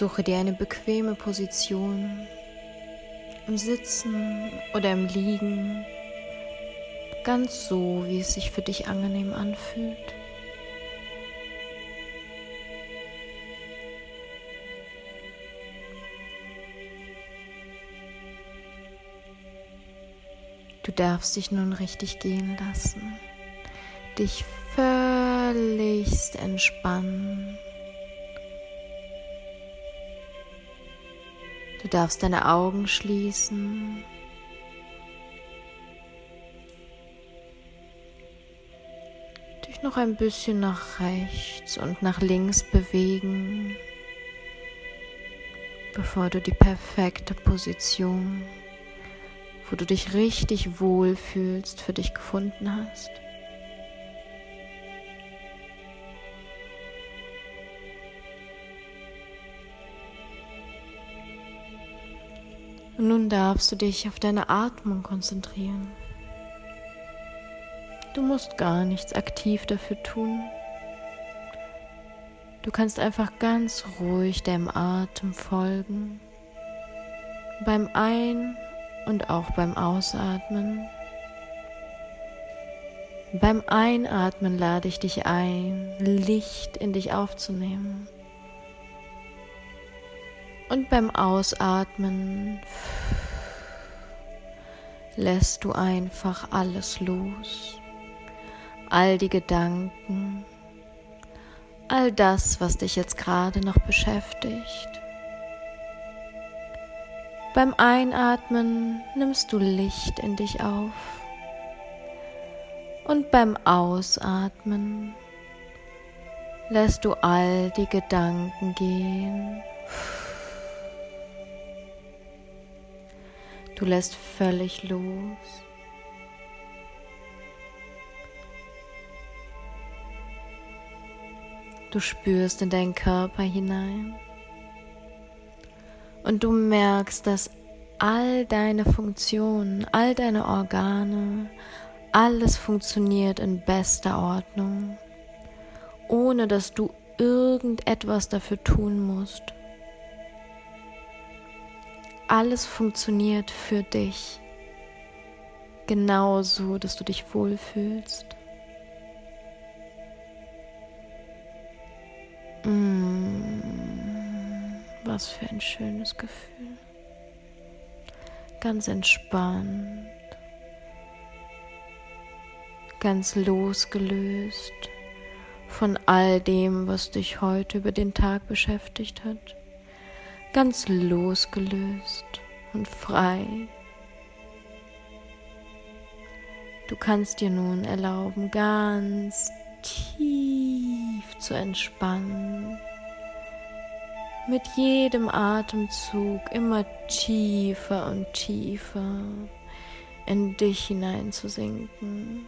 Suche dir eine bequeme Position im Sitzen oder im Liegen, ganz so, wie es sich für dich angenehm anfühlt. Du darfst dich nun richtig gehen lassen, dich völligst entspannen. Du darfst deine Augen schließen. Dich noch ein bisschen nach rechts und nach links bewegen, bevor du die perfekte Position, wo du dich richtig wohl fühlst, für dich gefunden hast. Und nun darfst du dich auf deine Atmung konzentrieren. Du musst gar nichts aktiv dafür tun. Du kannst einfach ganz ruhig deinem Atem folgen. Beim Ein- und auch beim Ausatmen. Beim Einatmen lade ich dich ein, Licht in dich aufzunehmen. Und beim Ausatmen lässt du einfach alles los. All die Gedanken, all das, was dich jetzt gerade noch beschäftigt. Beim Einatmen nimmst du Licht in dich auf. Und beim Ausatmen lässt du all die Gedanken gehen. Du lässt völlig los. Du spürst in deinen Körper hinein und du merkst, dass all deine Funktionen, all deine Organe, alles funktioniert in bester Ordnung, ohne dass du irgendetwas dafür tun musst alles funktioniert für dich. Genauso, dass du dich wohlfühlst. Mmh, was für ein schönes Gefühl. Ganz entspannt. Ganz losgelöst von all dem, was dich heute über den Tag beschäftigt hat ganz losgelöst und frei. Du kannst dir nun erlauben, ganz tief zu entspannen. Mit jedem Atemzug immer tiefer und tiefer in dich hineinzusinken.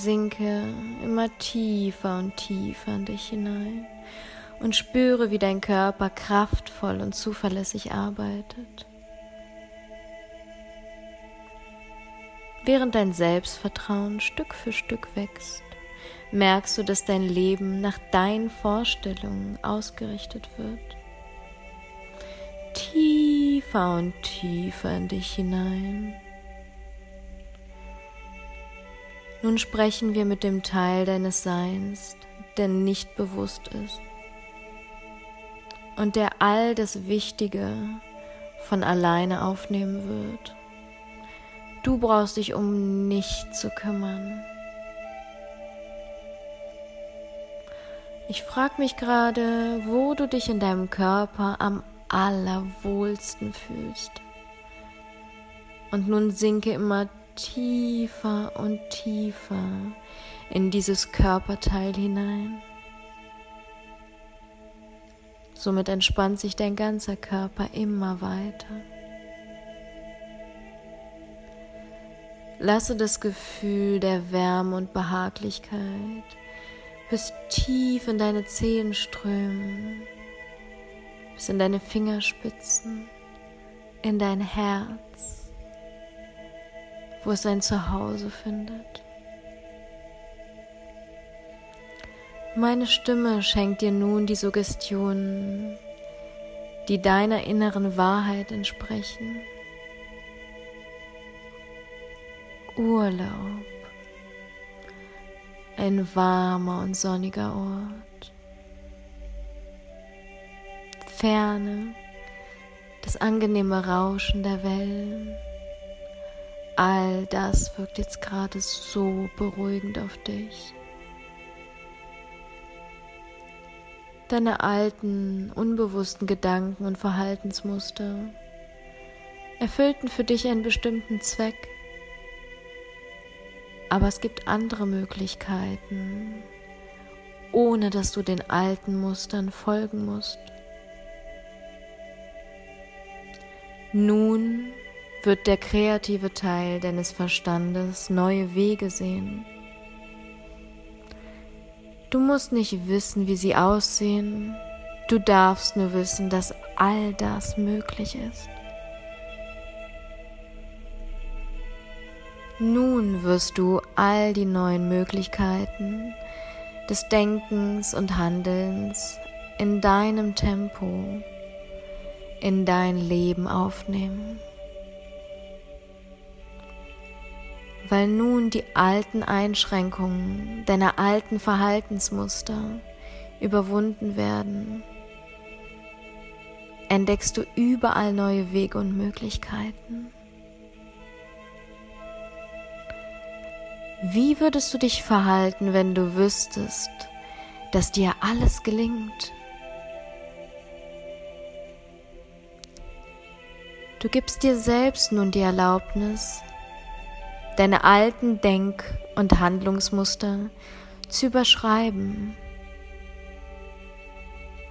Sinke immer tiefer und tiefer in dich hinein und spüre, wie dein Körper kraftvoll und zuverlässig arbeitet. Während dein Selbstvertrauen Stück für Stück wächst, merkst du, dass dein Leben nach deinen Vorstellungen ausgerichtet wird. Tiefer und tiefer in dich hinein. Nun sprechen wir mit dem Teil deines Seins, der nicht bewusst ist und der all das Wichtige von alleine aufnehmen wird. Du brauchst dich um nichts zu kümmern. Ich frage mich gerade, wo du dich in deinem Körper am allerwohlsten fühlst. Und nun sinke immer tiefer und tiefer in dieses Körperteil hinein. Somit entspannt sich dein ganzer Körper immer weiter. Lasse das Gefühl der Wärme und Behaglichkeit bis tief in deine Zehen strömen, bis in deine Fingerspitzen, in dein Herz wo es sein Zuhause findet. Meine Stimme schenkt dir nun die Suggestionen, die deiner inneren Wahrheit entsprechen. Urlaub, ein warmer und sonniger Ort, Ferne, das angenehme Rauschen der Wellen, all das wirkt jetzt gerade so beruhigend auf dich. Deine alten, unbewussten Gedanken und Verhaltensmuster erfüllten für dich einen bestimmten Zweck. Aber es gibt andere Möglichkeiten, ohne dass du den alten Mustern folgen musst. Nun wird der kreative Teil deines Verstandes neue Wege sehen. Du musst nicht wissen, wie sie aussehen, du darfst nur wissen, dass all das möglich ist. Nun wirst du all die neuen Möglichkeiten des Denkens und Handelns in deinem Tempo in dein Leben aufnehmen. Weil nun die alten Einschränkungen deiner alten Verhaltensmuster überwunden werden, entdeckst du überall neue Wege und Möglichkeiten. Wie würdest du dich verhalten, wenn du wüsstest, dass dir alles gelingt? Du gibst dir selbst nun die Erlaubnis, deine alten Denk- und Handlungsmuster zu überschreiben,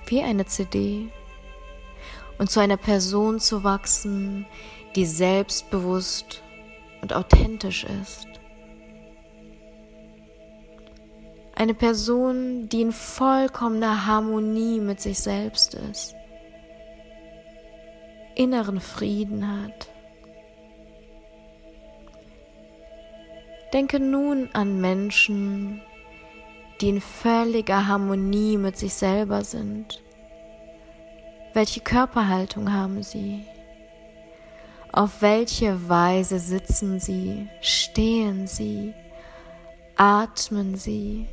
wie eine CD, und zu einer Person zu wachsen, die selbstbewusst und authentisch ist. Eine Person, die in vollkommener Harmonie mit sich selbst ist, inneren Frieden hat. Denke nun an Menschen, die in völliger Harmonie mit sich selber sind. Welche Körperhaltung haben sie? Auf welche Weise sitzen sie, stehen sie, atmen sie?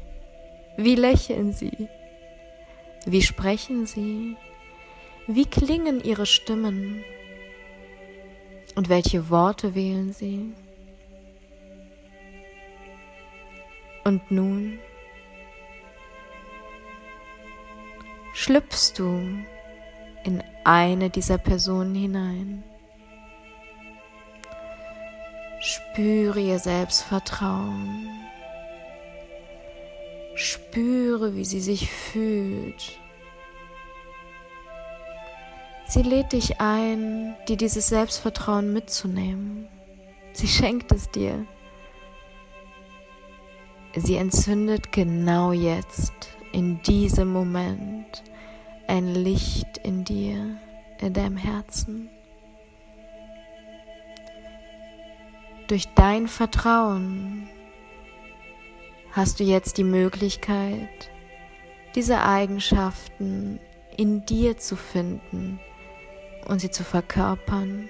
Wie lächeln sie? Wie sprechen sie? Wie klingen ihre Stimmen? Und welche Worte wählen sie? Und nun schlüpfst du in eine dieser Personen hinein. Spüre ihr Selbstvertrauen. Spüre, wie sie sich fühlt. Sie lädt dich ein, dir dieses Selbstvertrauen mitzunehmen. Sie schenkt es dir. Sie entzündet genau jetzt, in diesem Moment, ein Licht in dir, in deinem Herzen. Durch dein Vertrauen hast du jetzt die Möglichkeit, diese Eigenschaften in dir zu finden und sie zu verkörpern.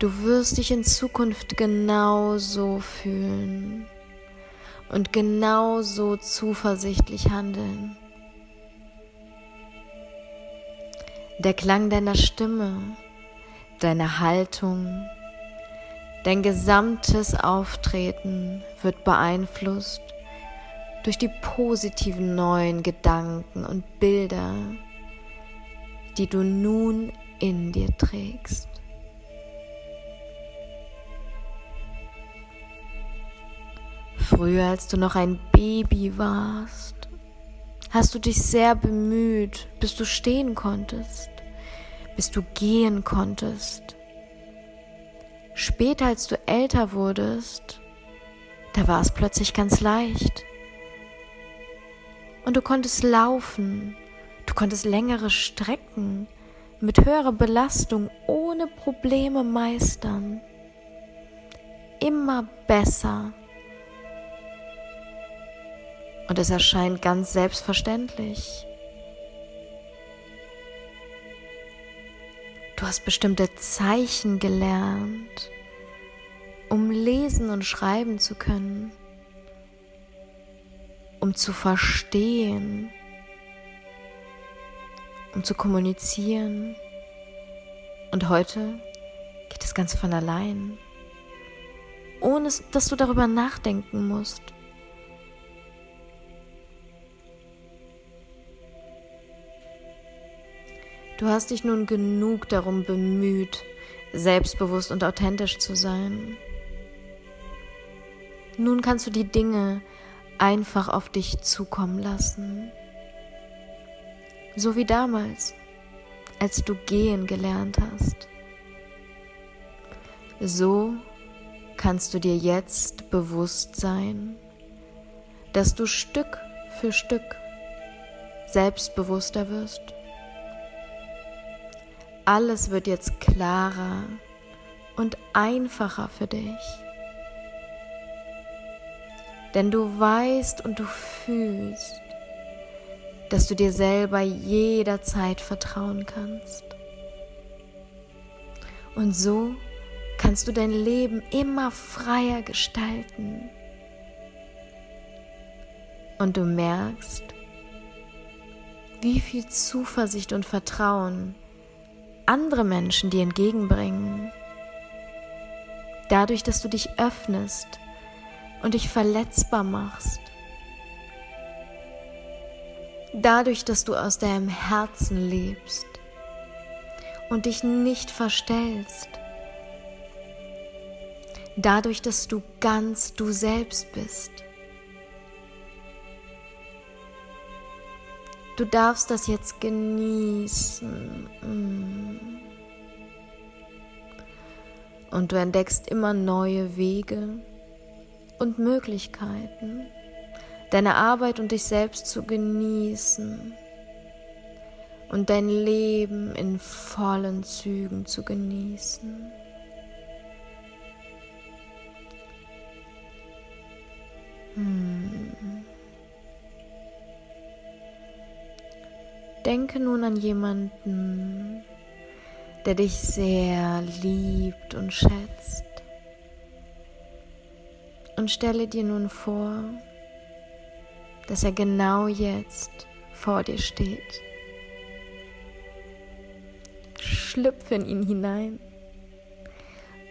Du wirst dich in Zukunft genauso fühlen und genauso zuversichtlich handeln. Der Klang deiner Stimme, deine Haltung, Dein gesamtes Auftreten wird beeinflusst durch die positiven neuen Gedanken und Bilder, die du nun in dir trägst. Früher, als du noch ein Baby warst, hast du dich sehr bemüht, bis du stehen konntest, bis du gehen konntest Später, als du älter wurdest, da war es plötzlich ganz leicht. Und du konntest laufen, du konntest längere Strecken mit höherer Belastung ohne Probleme meistern. Immer besser. Und es erscheint ganz selbstverständlich. Du hast bestimmte Zeichen gelernt, um lesen und schreiben zu können, um zu verstehen, um zu kommunizieren. Und heute geht es ganz von allein, ohne dass du darüber nachdenken musst. Du hast dich nun genug darum bemüht, selbstbewusst und authentisch zu sein. Nun kannst du die Dinge einfach auf dich zukommen lassen. So wie damals, als du gehen gelernt hast. So kannst du dir jetzt bewusst sein, dass du Stück für Stück selbstbewusster wirst alles wird jetzt klarer und einfacher für dich. Denn du weißt und du fühlst, dass du dir selber jederzeit vertrauen kannst. Und so kannst du dein Leben immer freier gestalten. Und du merkst, wie viel Zuversicht und Vertrauen andere Menschen dir entgegenbringen. Dadurch, dass du dich öffnest und dich verletzbar machst. Dadurch, dass du aus deinem Herzen lebst und dich nicht verstellst. Dadurch, dass du ganz du selbst bist. Du darfst das jetzt genießen. Mm. Und du entdeckst immer neue Wege und Möglichkeiten, deine Arbeit und dich selbst zu genießen und dein Leben in vollen Zügen zu genießen. Hmm. Denke nun an jemanden, der dich sehr liebt und schätzt. Und stelle dir nun vor, dass er genau jetzt vor dir steht. Schlüpfe in ihn hinein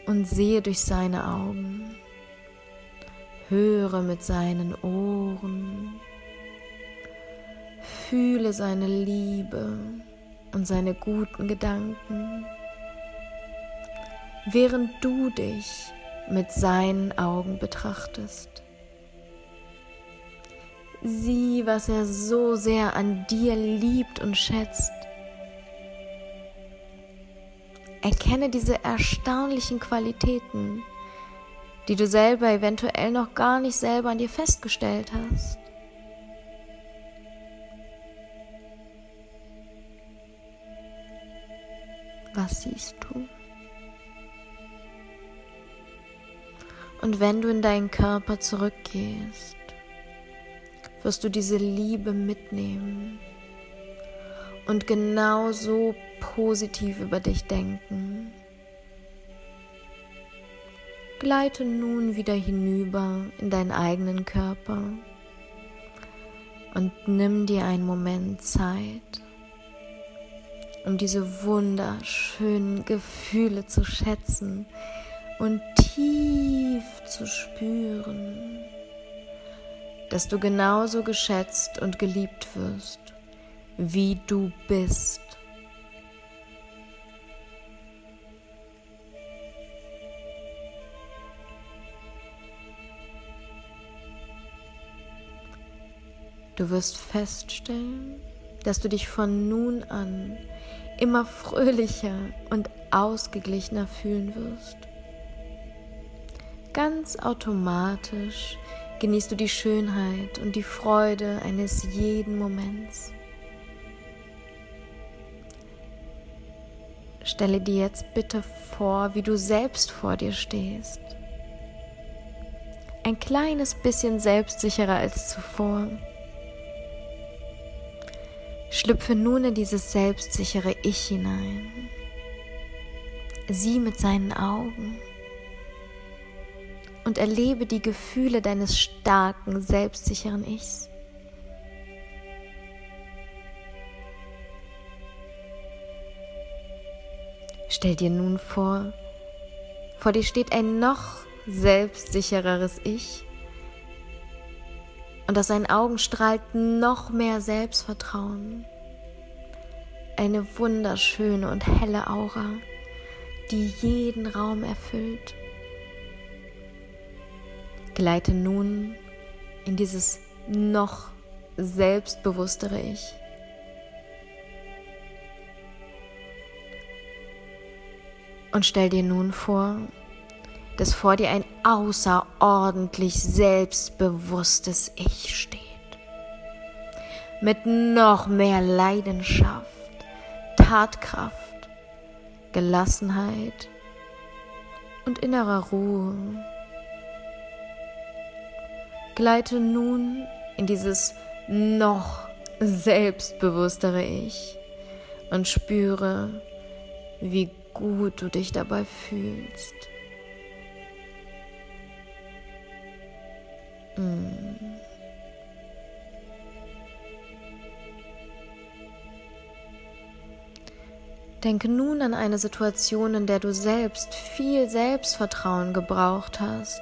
und sehe durch seine Augen, höre mit seinen Ohren Fühle seine Liebe und seine guten Gedanken, während du dich mit seinen Augen betrachtest. Sieh, was er so sehr an dir liebt und schätzt. Erkenne diese erstaunlichen Qualitäten, die du selber eventuell noch gar nicht selber an dir festgestellt hast. Was siehst du? Und wenn du in deinen Körper zurückgehst, wirst du diese Liebe mitnehmen und genauso positiv über dich denken. Gleite nun wieder hinüber in deinen eigenen Körper und nimm dir einen Moment Zeit um diese wunderschönen Gefühle zu schätzen und tief zu spüren, dass du genauso geschätzt und geliebt wirst, wie du bist. Du wirst feststellen, dass du dich von nun an immer fröhlicher und ausgeglichener fühlen wirst. Ganz automatisch genießt du die Schönheit und die Freude eines jeden Moments. Stelle dir jetzt bitte vor, wie du selbst vor dir stehst. Ein kleines bisschen selbstsicherer als zuvor. Schlüpfe nun in dieses selbstsichere Ich hinein. Sieh mit seinen Augen und erlebe die Gefühle deines starken, selbstsicheren Ichs. Stell dir nun vor, vor dir steht ein noch selbstsichereres Ich und aus seinen Augen strahlt noch mehr Selbstvertrauen. Eine wunderschöne und helle Aura, die jeden Raum erfüllt. Gleite nun in dieses noch selbstbewusstere Ich. Und stell dir nun vor, dass vor dir ein außerordentlich selbstbewusstes Ich steht. Mit noch mehr Leidenschaft, Tatkraft, Gelassenheit und innerer Ruhe. Gleite nun in dieses noch selbstbewusstere Ich und spüre, wie gut du dich dabei fühlst. Mm. Denke nun an eine Situation, in der du selbst viel Selbstvertrauen gebraucht hast.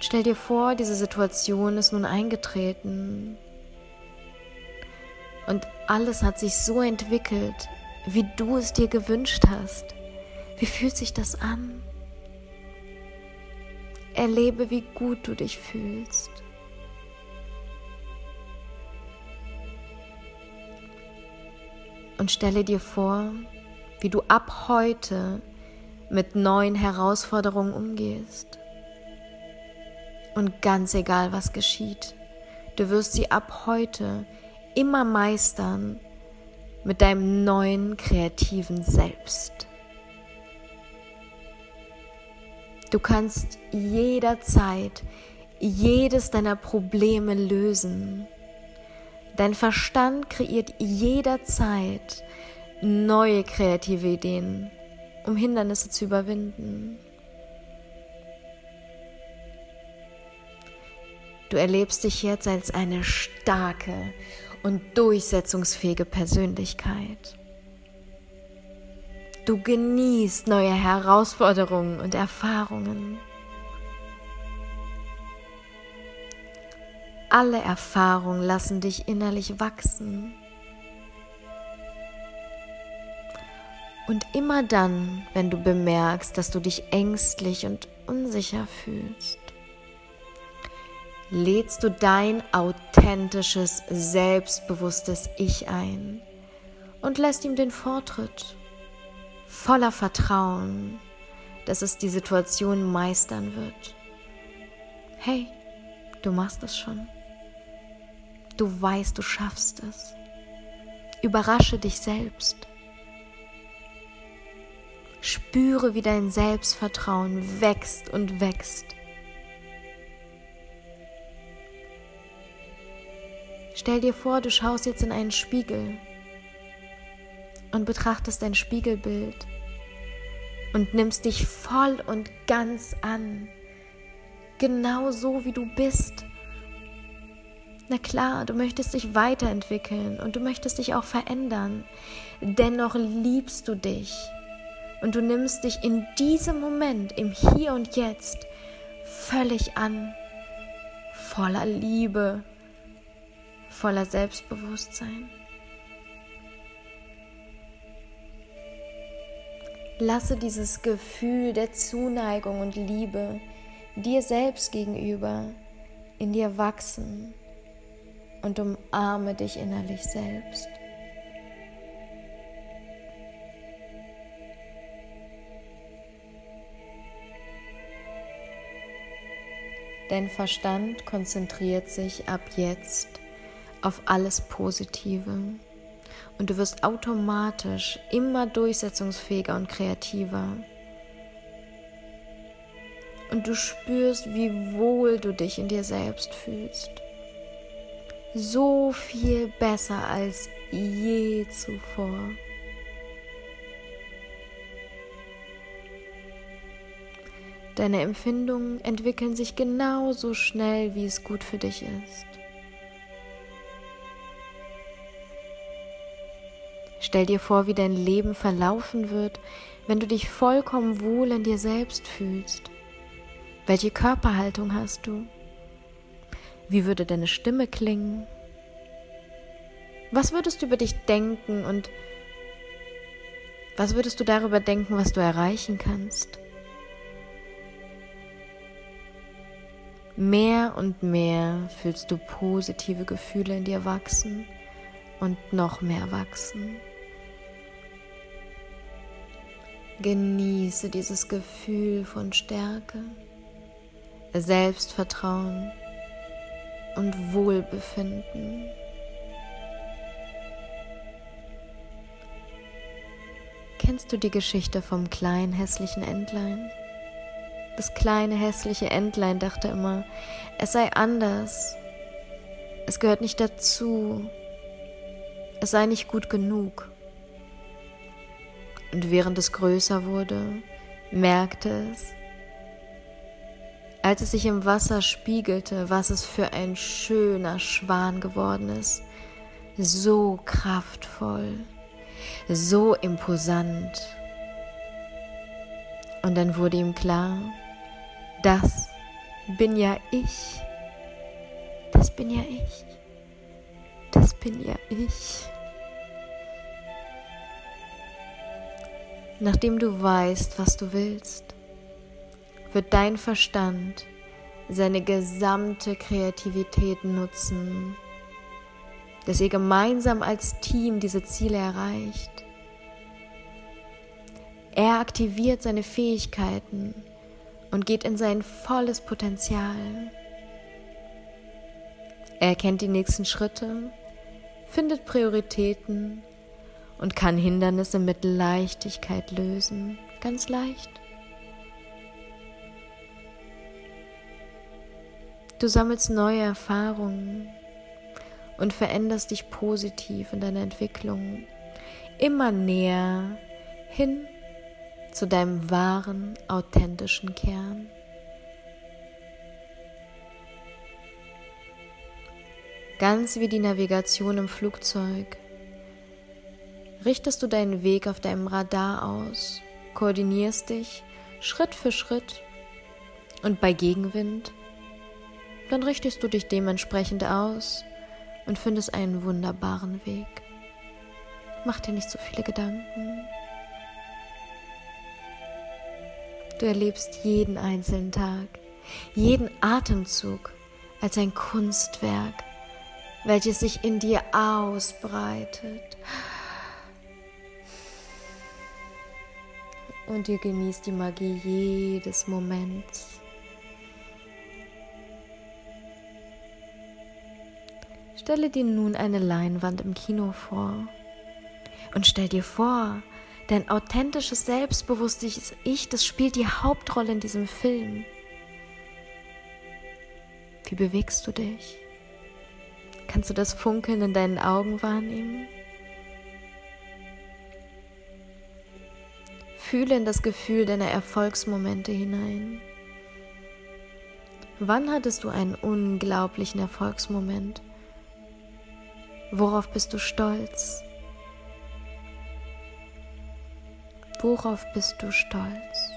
Stell dir vor, diese Situation ist nun eingetreten und alles hat sich so entwickelt, wie du es dir gewünscht hast. Wie fühlt sich das an? Erlebe, wie gut du dich fühlst. Und stelle dir vor, wie du ab heute mit neuen Herausforderungen umgehst. Und ganz egal, was geschieht, du wirst sie ab heute immer meistern mit deinem neuen kreativen Selbst. Du kannst jederzeit jedes deiner Probleme lösen. Dein Verstand kreiert jederzeit neue kreative Ideen, um Hindernisse zu überwinden. Du erlebst dich jetzt als eine starke und durchsetzungsfähige Persönlichkeit. Du genießt neue Herausforderungen und Erfahrungen. Alle Erfahrungen lassen dich innerlich wachsen. Und immer dann, wenn du bemerkst, dass du dich ängstlich und unsicher fühlst, lädst du dein authentisches, selbstbewusstes Ich ein und lässt ihm den Vortritt voller Vertrauen, dass es die Situation meistern wird. Hey, du machst es schon. Du weißt, du schaffst es. Überrasche dich selbst. Spüre, wie dein Selbstvertrauen wächst und wächst. Stell dir vor, du schaust jetzt in einen Spiegel und betrachtest dein Spiegelbild und nimmst dich voll und ganz an, genau so wie du bist. Na klar, du möchtest dich weiterentwickeln und du möchtest dich auch verändern. Dennoch liebst du dich und du nimmst dich in diesem Moment, im Hier und Jetzt, völlig an, voller Liebe, voller Selbstbewusstsein. Lasse dieses Gefühl der Zuneigung und Liebe dir selbst gegenüber in dir wachsen und umarme dich innerlich selbst. Dein Verstand konzentriert sich ab jetzt auf alles Positive und du wirst automatisch immer durchsetzungsfähiger und kreativer. Und du spürst, wie wohl du dich in dir selbst fühlst. So viel besser als je zuvor. Deine Empfindungen entwickeln sich genauso schnell, wie es gut für dich ist. Stell dir vor, wie dein Leben verlaufen wird, wenn du dich vollkommen wohl in dir selbst fühlst. Welche Körperhaltung hast du? Wie würde deine Stimme klingen? Was würdest du über dich denken und was würdest du darüber denken, was du erreichen kannst? Mehr und mehr fühlst du positive Gefühle in dir wachsen und noch mehr wachsen. Genieße dieses Gefühl von Stärke, Selbstvertrauen und Wohlbefinden. Kennst du die Geschichte vom kleinen hässlichen Entlein? Das kleine hässliche Entlein dachte immer, es sei anders. Es gehört nicht dazu. Es sei nicht gut genug. Und während es größer wurde, merkte es, als es sich im Wasser spiegelte, was es für ein schöner Schwan geworden ist. So kraftvoll, so imposant. Und dann wurde ihm klar, das bin ja ich. Das bin ja ich. Das bin ja ich. Nachdem du weißt, was du willst, wird dein Verstand seine gesamte Kreativität nutzen, dass ihr gemeinsam als Team diese Ziele erreicht. Er aktiviert seine Fähigkeiten und geht in sein volles Potenzial. Er erkennt die nächsten Schritte, findet Prioritäten und kann Hindernisse mit Leichtigkeit lösen, ganz leicht. Du sammelst neue Erfahrungen und veränderst dich positiv in deiner Entwicklung, immer näher hin zu deinem wahren, authentischen Kern. Ganz wie die Navigation im Flugzeug richtest du deinen Weg auf deinem Radar aus, koordinierst dich Schritt für Schritt und bei Gegenwind, dann richtest du dich dementsprechend aus und findest einen wunderbaren Weg. Mach dir nicht so viele Gedanken. Du erlebst jeden einzelnen Tag, jeden Atemzug als ein Kunstwerk, welches sich in dir ausbreitet. Und ihr genießt die Magie jedes Moments. Stelle dir nun eine Leinwand im Kino vor und stell dir vor, Dein authentisches, selbstbewusstes Ich, das spielt die Hauptrolle in diesem Film. Wie bewegst du dich? Kannst du das Funkeln in deinen Augen wahrnehmen? Fühle in das Gefühl deiner Erfolgsmomente hinein. Wann hattest du einen unglaublichen Erfolgsmoment? Worauf bist du stolz? Worauf bist du stolz?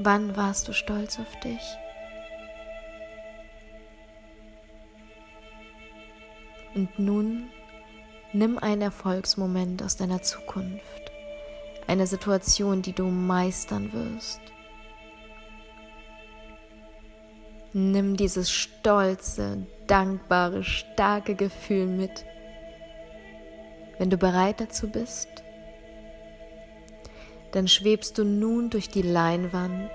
Wann warst du stolz auf dich? Und nun nimm einen Erfolgsmoment aus deiner Zukunft, eine Situation, die du meistern wirst. Nimm dieses stolze, dankbare, starke Gefühl mit. Wenn du bereit dazu bist, dann schwebst du nun durch die Leinwand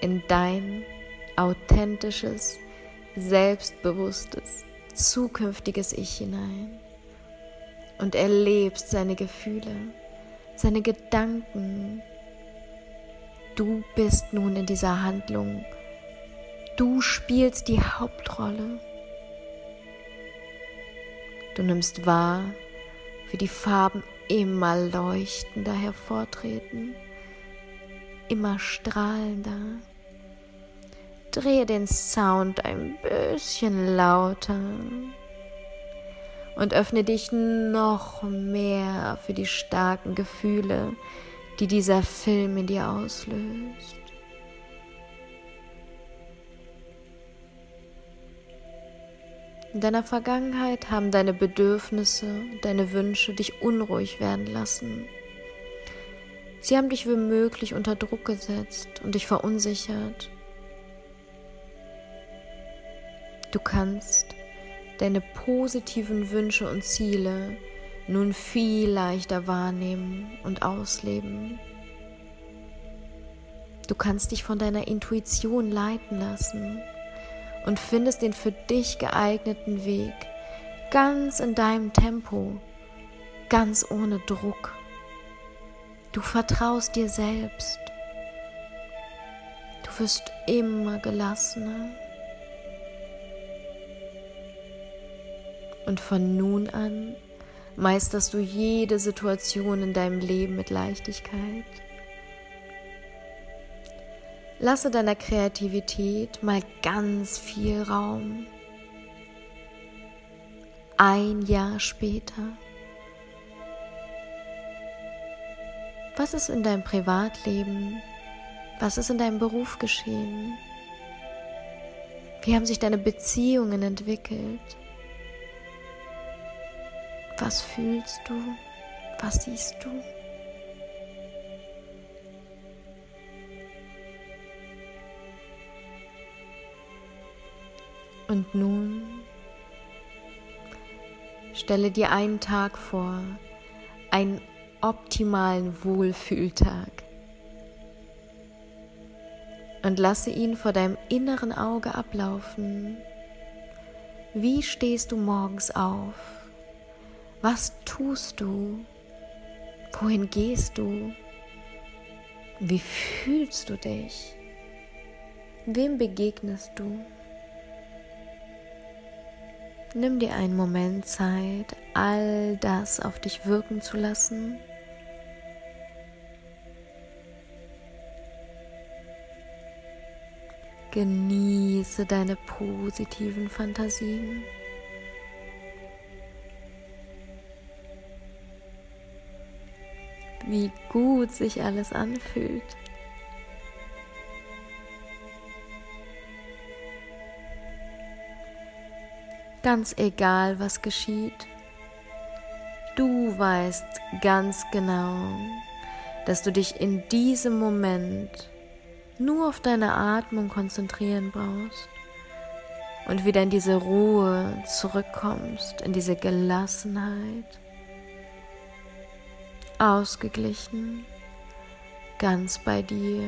in dein authentisches, selbstbewusstes, zukünftiges Ich hinein. und erlebst seine Gefühle, seine Gedanken. Du bist nun in dieser Handlung. Du spielst die Hauptrolle. Du nimmst wahr, wie die Farben immer leuchtender hervortreten, immer strahlender. Drehe den Sound ein bisschen lauter und öffne dich noch mehr für die starken Gefühle, die dieser Film in dir auslöst. In deiner Vergangenheit haben deine Bedürfnisse, deine Wünsche dich unruhig werden lassen. Sie haben dich womöglich unter Druck gesetzt und dich verunsichert. Du kannst deine positiven Wünsche und Ziele nun viel leichter wahrnehmen und ausleben. Du kannst dich von deiner Intuition leiten lassen und findest den für dich geeigneten Weg, ganz in deinem Tempo, ganz ohne Druck. Du vertraust dir selbst. Du wirst immer gelassener. Und von nun an meisterst du jede Situation in deinem Leben mit Leichtigkeit. Lasse deiner Kreativität mal ganz viel Raum. Ein Jahr später. Was ist in deinem Privatleben? Was ist in deinem Beruf geschehen? Wie haben sich deine Beziehungen entwickelt? Was fühlst du? Was siehst du? Und nun stelle dir einen Tag vor, einen optimalen Wohlfühltag. Und lasse ihn vor deinem inneren Auge ablaufen. Wie stehst du morgens auf? Was tust du? Wohin gehst du? Wie fühlst du dich? Wem begegnest du? Nimm dir einen Moment Zeit, all das auf dich wirken zu lassen. Genieße deine positiven Fantasien. Wie gut sich alles anfühlt. ganz egal, was geschieht. Du weißt ganz genau, dass du dich in diesem Moment nur auf deine Atmung konzentrieren brauchst und wieder in diese Ruhe zurückkommst, in diese Gelassenheit, ausgeglichen, ganz bei dir.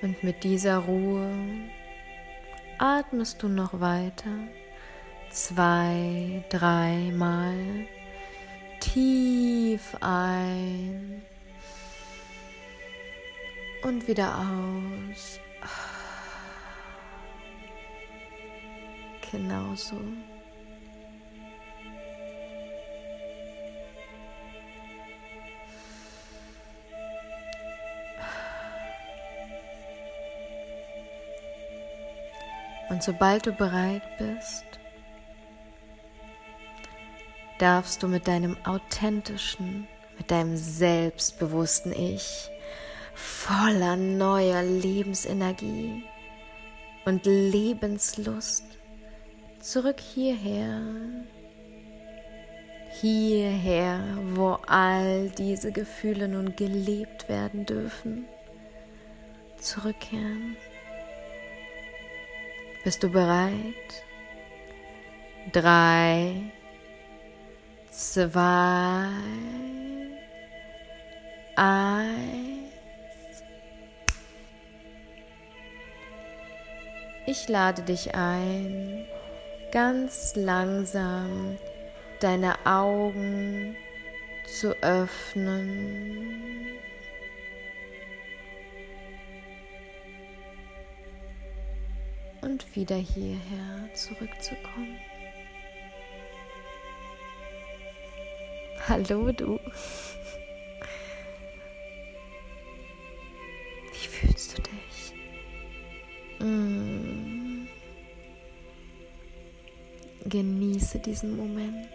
Und mit dieser Ruhe atmest du noch weiter. Zwei, dreimal tief ein und wieder aus. Genauso. Und sobald du bereit bist, darfst du mit deinem authentischen, mit deinem selbstbewussten Ich voller neuer Lebensenergie und Lebenslust zurück hierher, hierher, wo all diese Gefühle nun gelebt werden dürfen, zurückkehren. Bist du bereit? Drei, zwei, Eins. Ich lade dich ein, ganz langsam deine Augen zu öffnen. Und wieder hierher zurückzukommen. Hallo du. Wie fühlst du dich? Mm. Genieße diesen Moment.